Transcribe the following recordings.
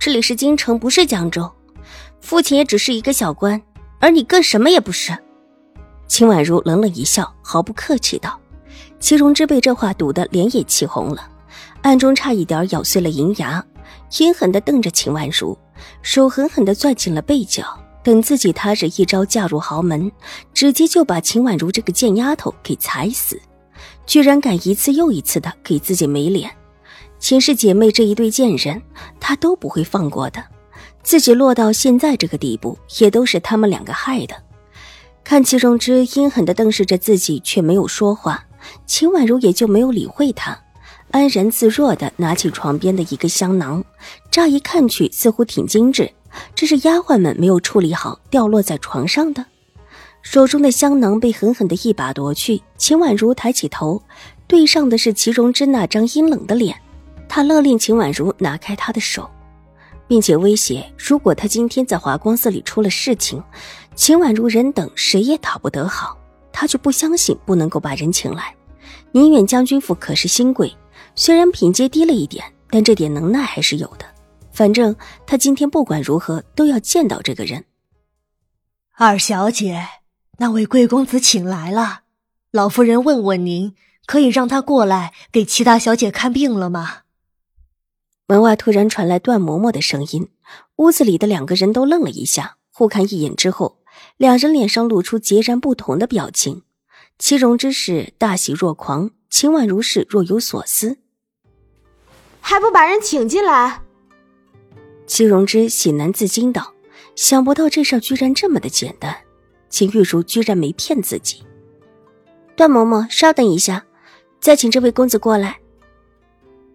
这里是京城，不是江州。父亲也只是一个小官，而你更什么也不是。秦婉如冷冷一笑，毫不客气道：“齐荣之被这话堵得脸也气红了，暗中差一点咬碎了银牙，阴狠地瞪着秦婉如，手狠狠地攥紧了背角，等自己踏着一招嫁入豪门，直接就把秦婉如这个贱丫头给踩死，居然敢一次又一次的给自己没脸。”秦氏姐妹这一对贱人，她都不会放过的。自己落到现在这个地步，也都是他们两个害的。看齐荣之阴狠地瞪视着自己，却没有说话，秦婉如也就没有理会他，安然自若地拿起床边的一个香囊，乍一看去似乎挺精致，这是丫鬟们没有处理好掉落在床上的。手中的香囊被狠狠地一把夺去，秦婉如抬起头，对上的是齐荣之那张阴冷的脸。他勒令秦婉如拿开他的手，并且威胁：如果他今天在华光寺里出了事情，秦婉如人等谁也讨不得好。他就不相信不能够把人请来。宁远将军府可是新贵，虽然品阶低了一点，但这点能耐还是有的。反正他今天不管如何都要见到这个人。二小姐，那位贵公子请来了，老夫人问问您，可以让他过来给齐大小姐看病了吗？门外突然传来段嬷嬷的声音，屋子里的两个人都愣了一下，互看一眼之后，两人脸上露出截然不同的表情。齐荣之是大喜若狂，秦婉如是若有所思。还不把人请进来？齐荣之喜难自禁道：“想不到这事居然这么的简单，秦玉茹居然没骗自己。”段嬷嬷，稍等一下，再请这位公子过来。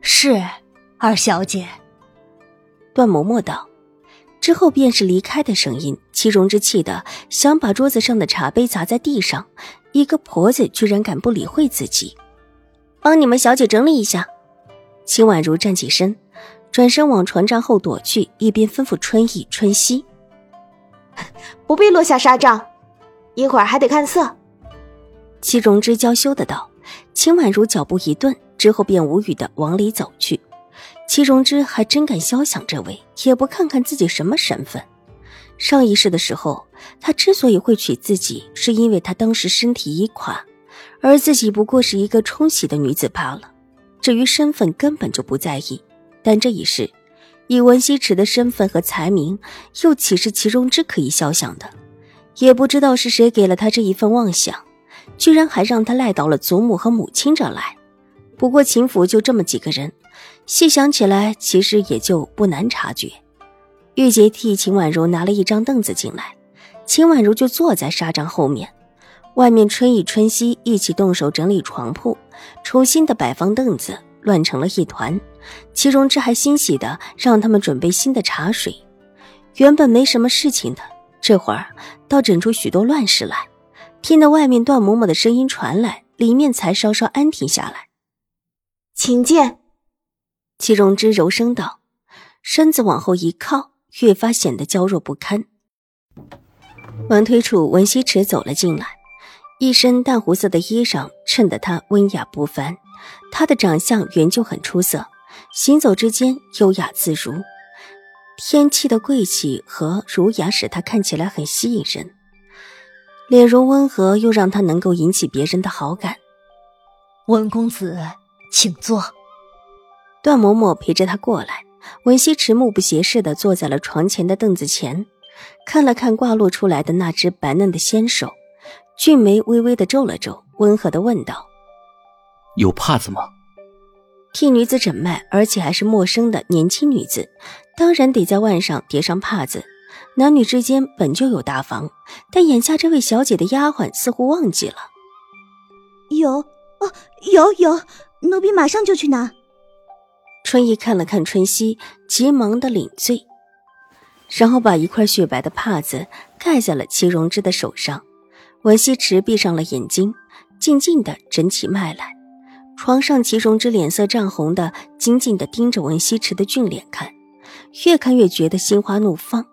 是。二小姐，段嬷嬷道，之后便是离开的声音。齐荣之气的想把桌子上的茶杯砸在地上，一个婆子居然敢不理会自己。帮你们小姐整理一下。秦婉如站起身，转身往床帐后躲去，一边吩咐春意、春熙：“不必落下纱帐，一会儿还得看色。”齐荣之娇羞的道。秦婉如脚步一顿，之后便无语的往里走去。齐荣之还真敢肖想这位，也不看看自己什么身份。上一世的时候，他之所以会娶自己，是因为他当时身体已垮，而自己不过是一个冲喜的女子罢了。至于身份，根本就不在意。但这一世，以文西池的身份和才名，又岂是齐荣之可以肖想的？也不知道是谁给了他这一份妄想，居然还让他赖到了祖母和母亲这来。不过秦府就这么几个人。细想起来，其实也就不难察觉。玉洁替秦婉如拿了一张凳子进来，秦婉如就坐在纱帐后面。外面春意、春熙一起动手整理床铺，重新的摆放凳子，乱成了一团。齐荣之还欣喜的让他们准备新的茶水。原本没什么事情的，这会儿倒整出许多乱事来。听得外面段嬷嬷的声音传来，里面才稍稍安停下来。请见。齐荣之柔声道，身子往后一靠，越发显得娇弱不堪。门推处，文西池走了进来，一身淡红色的衣裳衬得他温雅不凡。他的长相原就很出色，行走之间优雅自如，天气的贵气和儒雅使他看起来很吸引人，脸容温和，又让他能够引起别人的好感。温公子，请坐。段嬷嬷陪着他过来，文西池目不斜视的坐在了床前的凳子前，看了看挂落出来的那只白嫩的纤手，俊眉微微的皱了皱，温和的问道：“有帕子吗？”替女子诊脉，而且还是陌生的年轻女子，当然得在腕上叠上帕子。男女之间本就有大防，但眼下这位小姐的丫鬟似乎忘记了。有，哦，有有，奴婢马上就去拿。春意看了看春熙，急忙的领罪。然后把一块雪白的帕子盖在了祁荣之的手上。文熙池闭上了眼睛，静静的诊起脉来。床上，祁荣之脸色涨红的，紧紧的盯着文熙池的俊脸看，越看越觉得心花怒放。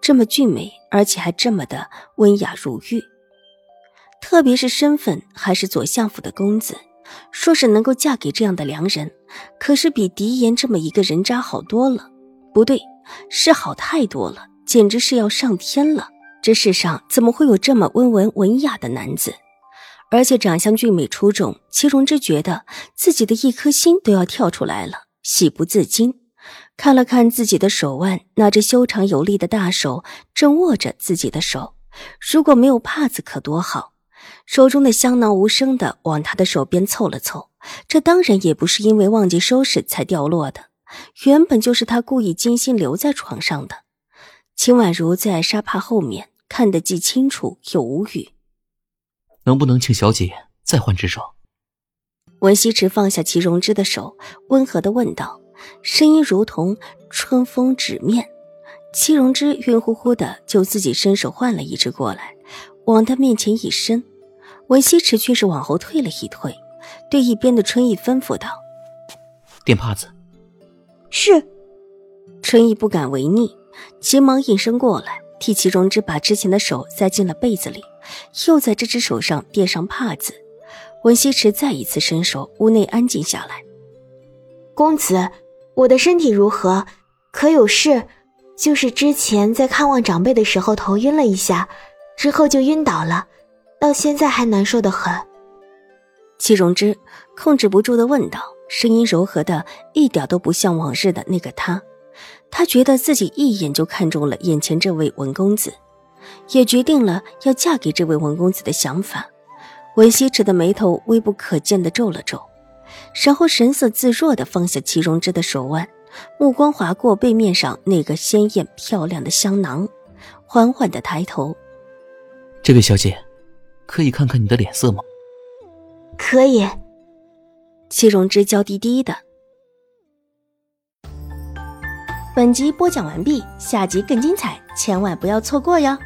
这么俊美，而且还这么的温雅如玉，特别是身份还是左相府的公子，说是能够嫁给这样的良人，可是比狄言这么一个人渣好多了。不对，是好太多了，简直是要上天了。这世上怎么会有这么温文文雅的男子？而且长相俊美出众，祁荣之觉得自己的一颗心都要跳出来了，喜不自禁。看了看自己的手腕，那只修长有力的大手正握着自己的手。如果没有帕子，可多好！手中的香囊无声的往他的手边凑了凑。这当然也不是因为忘记收拾才掉落的，原本就是他故意精心留在床上的。秦婉如在沙帕后面看得既清楚又无语。能不能请小姐再换只手？文西池放下齐荣之的手，温和的问道，声音如同春风纸面。齐荣之晕乎乎的，就自己伸手换了一只过来，往他面前一伸。文西池却是往后退了一退，对一边的春意吩咐道：“垫帕子。”是。春意不敢违逆，急忙应声过来，替祁荣之把之前的手塞进了被子里。又在这只手上垫上帕子，文西池再一次伸手，屋内安静下来。公子，我的身体如何？可有事？就是之前在看望长辈的时候头晕了一下，之后就晕倒了，到现在还难受的很。戚荣之控制不住的问道，声音柔和的一点都不像往日的那个他。他觉得自己一眼就看中了眼前这位文公子。也决定了要嫁给这位文公子的想法，文西池的眉头微不可见的皱了皱，然后神色自若的放下祁荣之的手腕，目光划过背面上那个鲜艳漂亮的香囊，缓缓的抬头：“这位小姐，可以看看你的脸色吗？”“可以。”戚荣之娇滴滴的。本集播讲完毕，下集更精彩，千万不要错过哟。